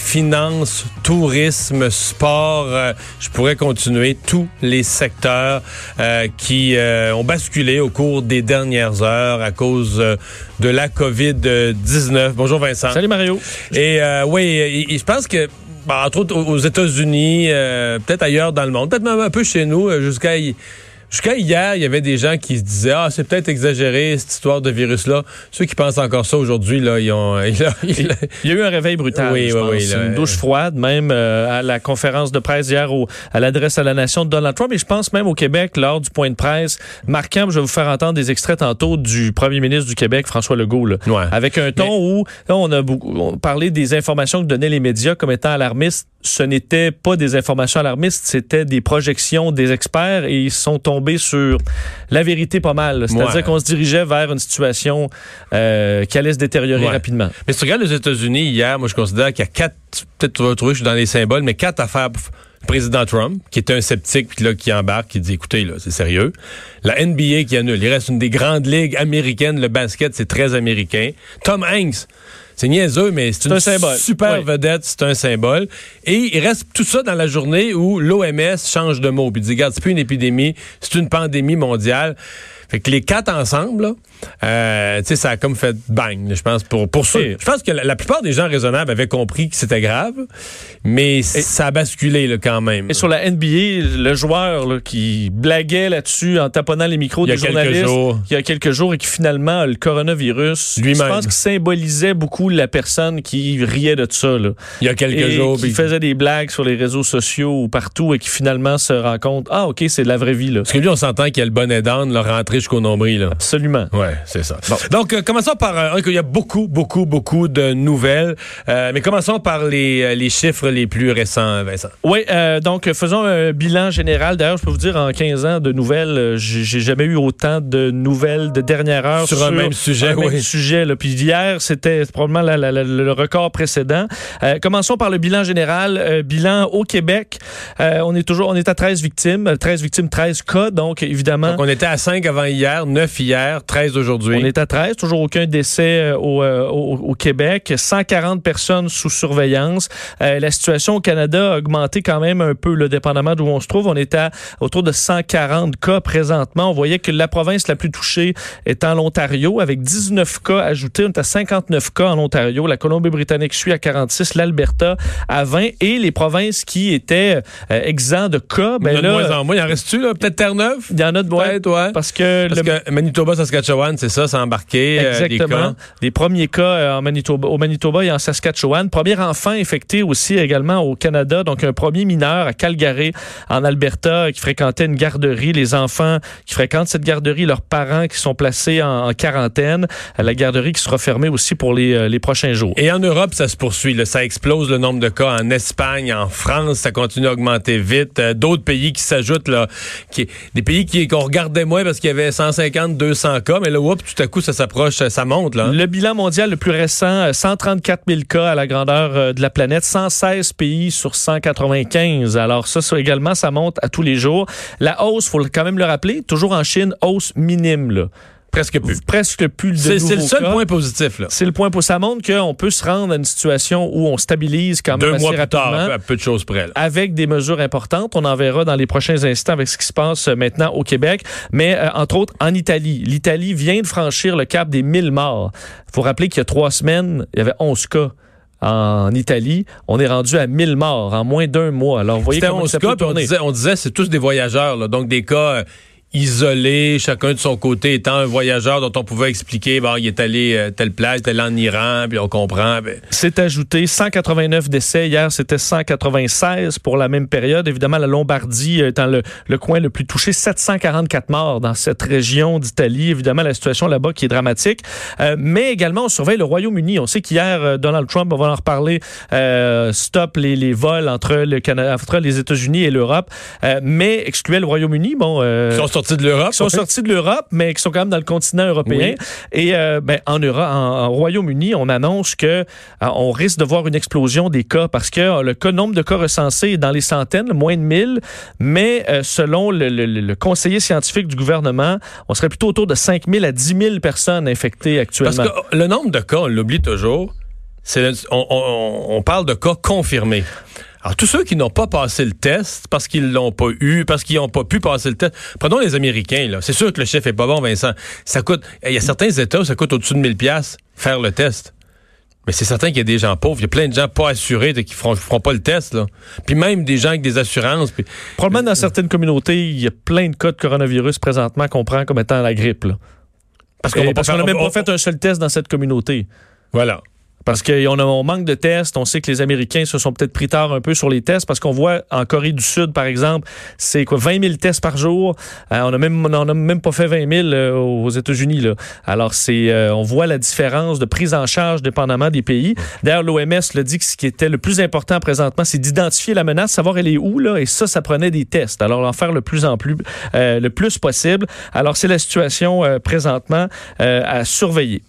Finances, Tourisme, Sport. Euh, je pourrais continuer tous les secteurs euh, qui ont basculé au cours des dernières heures à cause de la COVID-19. Bonjour Vincent. Salut Mario. Et oui, je pense que bah, entre autres aux États-Unis, peut-être ailleurs dans le monde, peut-être même un peu chez nous, jusqu'à Jusqu'à hier, il y avait des gens qui se disaient Ah, c'est peut-être exagéré, cette histoire de virus-là. Ceux qui pensent encore ça aujourd'hui, là, ils ont. Il, y a eu un réveil brutal. Oui, je oui, oui. une douche froide, même euh, à la conférence de presse hier au, à l'adresse à la nation de Donald Trump. Et je pense même au Québec, lors du point de presse marquant, je vais vous faire entendre des extraits tantôt du premier ministre du Québec, François Legault, là, avec un ton où là, on a beaucoup, parlé des informations que donnaient les médias comme étant alarmistes ce n'était pas des informations alarmistes, c'était des projections des experts et ils sont tombés sur la vérité pas mal. C'est-à-dire qu'on se dirigeait vers une situation euh, qui allait se détériorer rapidement. Mais si tu regardes les États-Unis hier, moi je considère qu'il y a quatre, peut-être tu vas trouver, je suis dans les symboles, mais quatre affaires. Le président Trump, qui est un sceptique, puis là, qui embarque, qui dit, écoutez, là, c'est sérieux. La NBA qui annule. Il reste une des grandes ligues américaines. Le basket, c'est très américain. Tom Hanks, c'est niaiseux, mais c'est une symbole. super vedette, c'est un symbole. Et il reste tout ça dans la journée où l'OMS change de mot. Puis dit, regarde, c'est plus une épidémie, c'est une pandémie mondiale. Fait que les quatre ensemble, euh, tu sais, ça a comme fait bang, je pense, pour, pour ça. Je pense que la, plupart des gens raisonnables avaient compris que c'était grave, mais ça a basculé là, quand même. Et sur la NBA, le joueur là, qui blaguait là-dessus en taponnant les micros des journalistes il y a quelques jours et qui finalement le coronavirus, je pense qu'il symbolisait beaucoup la personne qui riait de ça. Là. Il y a quelques et jours. Qui faisait des blagues sur les réseaux sociaux ou partout et qui finalement se rend compte, ah ok, c'est de la vraie vie. Là. Parce que lui, on s'entend qu'il y a le bonnet d'âne, le rentré jusqu'au nombril. Là. Absolument. Ouais, c'est ça. Donc, euh, commençons par... Euh, il y a beaucoup, beaucoup, beaucoup de nouvelles. Euh, mais commençons par les, les chiffres les plus récents, Vincent. Oui, donc faisons un bilan général. D'ailleurs, je peux vous dire, en 15 ans de nouvelles, j'ai jamais eu autant de nouvelles de dernière heure sur, un même sujet. Un oui. même sujet. Là. Puis hier, c'était probablement le record précédent. commençons par le bilan général. bilan au Québec. on est toujours, on est à 13 victimes. 13 victimes, 13 cas. Donc, évidemment... Donc, on était à 5 avant hier, 9 hier, 13 aujourd'hui. On est à 13, toujours aucun décès euh, euh, au, au, Québec, 140 personnes sous surveillance. Euh, la situation au Canada a augmenté quand même un peu, le dépendamment d'où on se trouve. On est à autour de 140 cas présentement. On voyait que la province la plus touchée est en l'Ontario, avec 19 cas ajoutés. On est à 59 cas en Ontario. La Colombie-Britannique suit à 46, l'Alberta à 20 et les provinces qui étaient exemptes de cas, ben là, de moins en moins. Il en reste-tu, là? Peut-être Terre-Neuve? Il y en a de moins. Ouais. Parce que, parce que Manitoba, Saskatchewan, c'est ça, c'est embarqué. Euh, Exactement. les premiers cas euh, en Manitoba, au Manitoba et en Saskatchewan. Premier enfant infecté aussi également au Canada. Donc, un premier mineur à Calgary, en Alberta, qui fréquentait une garderie. Les enfants qui fréquentent cette garderie, leurs parents qui sont placés en, quarantaine. La garderie qui sera fermée aussi pour les, euh, les prochains jours. Et en Europe, ça se poursuit. Là. Ça explose le nombre de cas en Espagne, en France. Ça continue à augmenter vite. D'autres pays qui s'ajoutent, là, qui, des pays qu'on regardait moins parce qu'il y avait 150, 200 cas. Mais là, oups, tout à coup, ça s'approche, ça monte. Là. Le bilan mondial le plus récent, 134 000 cas à la grandeur euh, de la planète, 116 pays sur 195. Alors ça, ça également, ça monte à tous les jours. La hausse, faut quand même le rappeler, toujours en Chine, hausse minime. Là. Presque plus. Presque plus de C'est le seul point positif. C'est le point positif. Ça montre qu'on peut se rendre à une situation où on stabilise quand même Deux assez mois plus rapidement. Tard, à peu de choses près. Avec des mesures importantes. On en verra dans les prochains instants avec ce qui se passe euh, maintenant au Québec. Mais euh, entre autres, en Italie. L'Italie vient de franchir le cap des 1000 morts. Il faut rappeler qu'il y a trois semaines, il y avait 11 cas en Italie, on est rendu à 1000 morts en moins d'un mois. Alors, vous voyez comment 11 cas, on disait, on disait c'est tous des voyageurs, là, donc des cas euh, isolés, chacun de son côté étant un voyageur dont on pouvait expliquer, bon, il est allé euh, telle est allé en Iran, puis on comprend. Ben. C'est ajouté 189 décès. Hier, c'était 196 pour la même période. Évidemment, la Lombardie étant le, le coin le plus touché, 744 morts dans cette région d'Italie. Évidemment, la situation là-bas qui est dramatique. Euh, mais également, on surveille le Royaume-Uni. On sait qu'hier, euh, Donald Trump, on va en reparler, euh, stop les, les, vols entre, le Canada, entre les États-Unis et l'Europe, mais excluait le Royaume-Uni. Bon, sortis de l'Europe. sont sortis de l'Europe, mais qui sont quand même dans le continent européen. Et euh, ben, en Europe, en, Royaume-Uni, on annonce que euh, on risque de voir une explosion des cas parce que euh, le nombre de cas recensés est dans les centaines, moins de 1000, mais selon le, conseiller scientifique du gouvernement, on serait plutôt autour de 5 000 à 10 000 personnes infectées actuellement. Parce que le nombre de cas, on l'oublie toujours, on, on parle de cas confirmés. Alors, tous ceux qui n'ont pas passé le test parce qu'ils l'ont pas eu, parce qu'ils n'ont pas pu passer le test, prenons les Américains, là. C'est sûr que le chef est pas bon, Vincent. Ça coûte, il y a certains États où ça coûte au-dessus de 1000 pièces faire le test. Mais c'est certain qu'il y a des gens pauvres. Il y a plein de gens pas assurés qui feront, feront pas le test. Là. Puis même des gens avec des assurances. Puis... Probablement dans certaines communautés, il y a plein de cas de coronavirus présentement qu'on prend comme étant la grippe. Là. Parce qu'on n'a même pas fait un seul test dans cette communauté. Voilà. Parce qu'on on manque de tests. On sait que les Américains se sont peut-être pris tard un peu sur les tests parce qu'on voit en Corée du Sud, par exemple, c'est quoi 20 000 tests par jour. Euh, on a même on a même pas fait 20 000 euh, aux États-Unis là. Alors c'est euh, on voit la différence de prise en charge dépendamment des pays. D'ailleurs l'OMS le dit que ce qui était le plus important présentement, c'est d'identifier la menace, savoir elle est où là, et ça ça prenait des tests. Alors en faire le plus en plus le plus possible. Alors c'est la situation présentement à surveiller.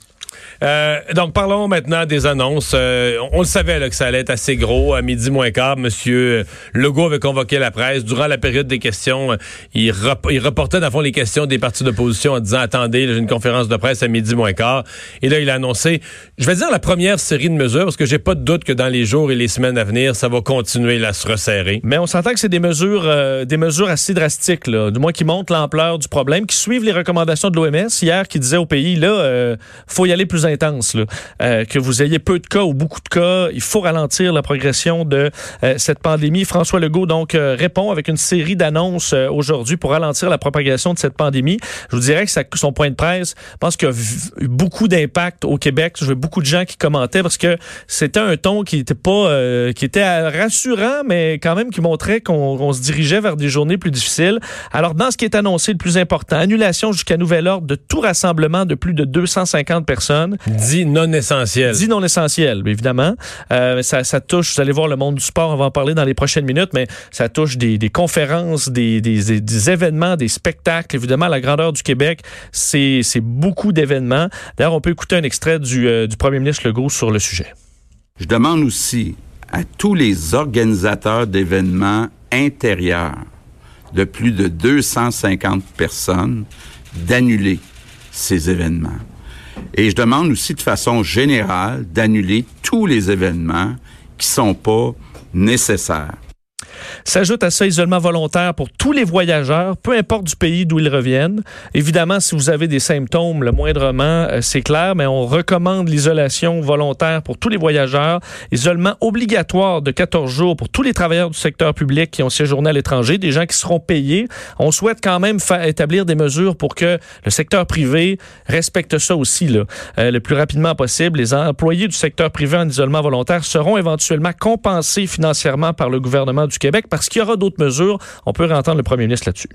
Euh, donc, parlons maintenant des annonces. Euh, on, le savait là, que ça allait être assez gros. À midi moins quart, Monsieur Legault avait convoqué la presse. Durant la période des questions, euh, il, il reportait, dans le fond, les questions des partis d'opposition en disant, attendez, j'ai une conférence de presse à midi moins quart. Et là, il a annoncé, je vais dire la première série de mesures, parce que j'ai pas de doute que dans les jours et les semaines à venir, ça va continuer à se resserrer. Mais on s'entend que c'est des mesures, des mesures assez drastiques, là, du moins qui montrent l'ampleur du problème, qui suivent les recommandations de l'OMS hier, qui disait au pays, là, faut y aller plus intense, euh, que vous ayez peu de cas ou beaucoup de cas, il faut ralentir la progression de euh, cette pandémie. François Legault donc euh, répond avec une série d'annonces aujourd'hui pour ralentir la propagation de cette pandémie. Je vous dirais que son point de presse, je pense qu'il y a eu beaucoup d'impact au Québec. Je vois beaucoup de gens qui commentaient parce que c'était un ton qui était pas, qui était rassurant, mais quand même qui montrait qu'on se dirigeait vers des journées plus difficiles. Alors dans ce qui est annoncé, le plus important, annulation jusqu'à nouvel ordre de tout rassemblement de plus de 250 personnes. Dit non essentiel. Dit non essentiel, évidemment. Euh, ça, ça, touche, vous allez voir le monde du sport, on va en parler dans les prochaines minutes, mais ça touche des, des conférences, des, des, des, événements, des spectacles. Évidemment, la grandeur du Québec, c'est beaucoup d'événements. D'ailleurs, on peut écouter un extrait du, euh, du premier ministre Legault sur le sujet. Je demande aussi à tous les organisateurs d'événements intérieurs de plus de 250 personnes d'annuler ces événements. Et je demande aussi de façon générale d'annuler tous les événements qui sont pas nécessaires. S'ajoute à ça isolement volontaire pour tous les voyageurs, peu importe du pays d'où ils reviennent. Évidemment, si vous avez des symptômes, le moindrement, euh, c'est clair, mais on recommande l'isolation volontaire pour tous les voyageurs. Isolement obligatoire de 14 jours pour tous les travailleurs du secteur public qui ont séjourné à l'étranger, des gens qui seront payés. On souhaite quand même établir des mesures pour que le secteur privé respecte ça aussi là, euh, le plus rapidement possible. Les employés du secteur privé en isolement volontaire seront éventuellement compensés financièrement par le gouvernement du Québec parce qu'il y aura d'autres mesures. On peut entendre le premier ministre là-dessus.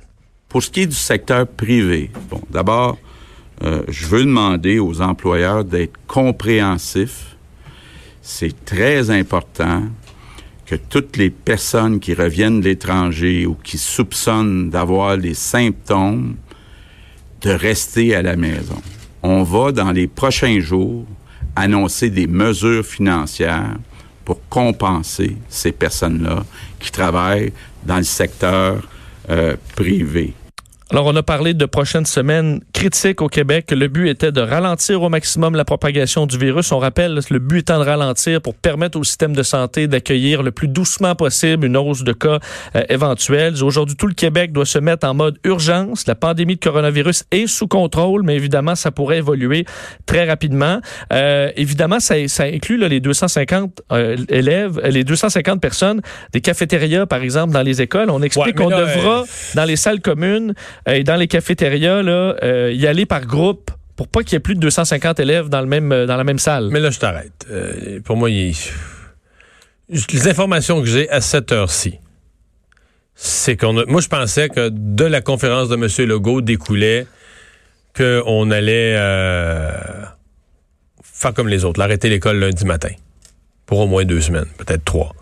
Pour ce qui est du secteur privé, bon, d'abord, euh, je veux demander aux employeurs d'être compréhensifs. C'est très important que toutes les personnes qui reviennent de l'étranger ou qui soupçonnent d'avoir des symptômes de rester à la maison. On va, dans les prochains jours, annoncer des mesures financières pour compenser ces personnes-là qui travaillent dans le secteur euh, privé. Alors, on a parlé de prochaines semaines critiques au Québec. Le but était de ralentir au maximum la propagation du virus. On rappelle, le but étant de ralentir pour permettre au système de santé d'accueillir le plus doucement possible une hausse de cas euh, éventuels. Aujourd'hui, tout le Québec doit se mettre en mode urgence. La pandémie de coronavirus est sous contrôle, mais évidemment, ça pourrait évoluer très rapidement. Euh, évidemment, ça, ça inclut là, les 250 euh, élèves, les 250 personnes des cafétérias, par exemple, dans les écoles. On explique qu'on devra, dans les salles communes, et dans les cafétérias, là, y aller par groupe pour pas qu'il y ait plus de 250 élèves dans, le même, dans la même salle. Mais là, je t'arrête. pour moi, les informations que j'ai à cette heure-ci, c'est qu'on moi je pensais que de la conférence de M. Legault découlait qu'on allait euh, faire comme les autres, l'arrêter l'école lundi matin pour au moins deux semaines, peut-être trois.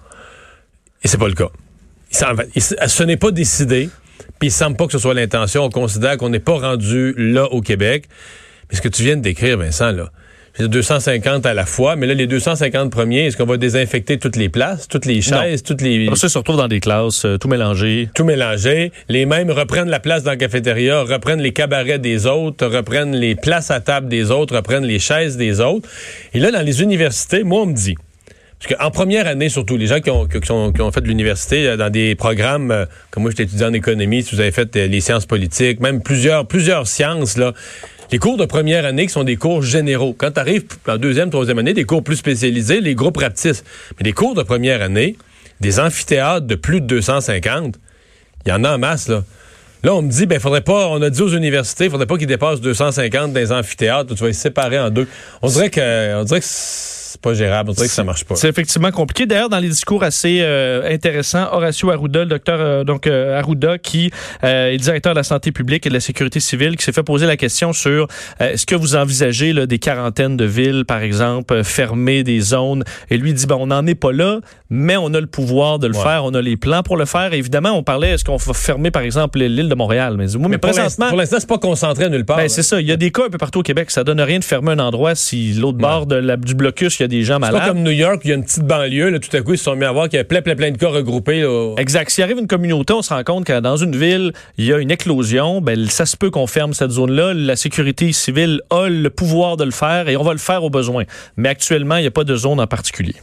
Et c'est pas le cas. ce n'est pas décidé, puis il semble pas que ce soit l'intention. On considère qu'on n'est pas rendu là au Québec. Mais ce que tu viens de décrire, Vincent, là, 250 à la fois, mais là, les 250 premiers, est-ce qu'on va désinfecter toutes les places, toutes les chaises, toutes les... Ça se retrouve dans des classes, euh, tout mélangé. Tout mélangé. Les mêmes reprennent la place dans la cafétéria, reprennent les cabarets des autres, reprennent les places à table des autres, reprennent les chaises des autres. Et là, dans les universités, moi, on me dit... Parce qu'en première année, surtout, les gens qui ont, fait de l'université euh, dans des programmes, euh, comme moi, j'étais étudiant en économie, si vous avez fait les sciences politiques, même plusieurs, plusieurs sciences, là, les cours de première année qui sont des cours généraux. Quand tu arrives en deuxième, troisième année, des cours plus spécialisés, les groupes rapetissent. Mais les cours de première année, des amphithéâtres de plus de 250, il y en a en masse, là. Là, on me dit, ben, faudrait pas, on a dit aux universités, il faudrait pas qu'ils dépassent 250 dans les amphithéâtres, tu vas les séparer en deux. On dirait on dirait que c'est pas gérable. On dirait que ça marche pas. C'est effectivement compliqué. D'ailleurs, dans les discours assez euh, intéressants, Horacio Arruda, le docteur euh, donc euh, Arruda, qui est directeur de la santé publique et de la sécurité civile, qui s'est fait poser la question sur est-ce que vous envisagez là, des quarantaines de villes, par exemple, fermer des zones? Et lui dit ben on n'en est pas là, mais on a le pouvoir de le faire, on a les plans pour le faire. évidemment, on parlait est-ce qu'on va fermer par exemple l'île de Montréal? Mais, mais, présentement, pour l'instant, c'est pas concentré nulle part. Ben, c'est ça. Il y a des cas un peu partout au Québec. Ça donne rien de fermer un endroit si l'autre bord de la, du blocus des gens malades. C'est pas comme New York, il y a une petite banlieue, là, tout à coup, ils se sont mis à voir qu'il y a plein, plein, plein de cas regroupés. Exact. S'il arrive une communauté, on se rend compte que dans une ville, il y a une éclosion, ben, ça se peut qu'on ferme cette zone-là. La sécurité civile a le pouvoir de le faire et on va le faire au besoin. Mais actuellement, il n'y a pas de zone en particulier.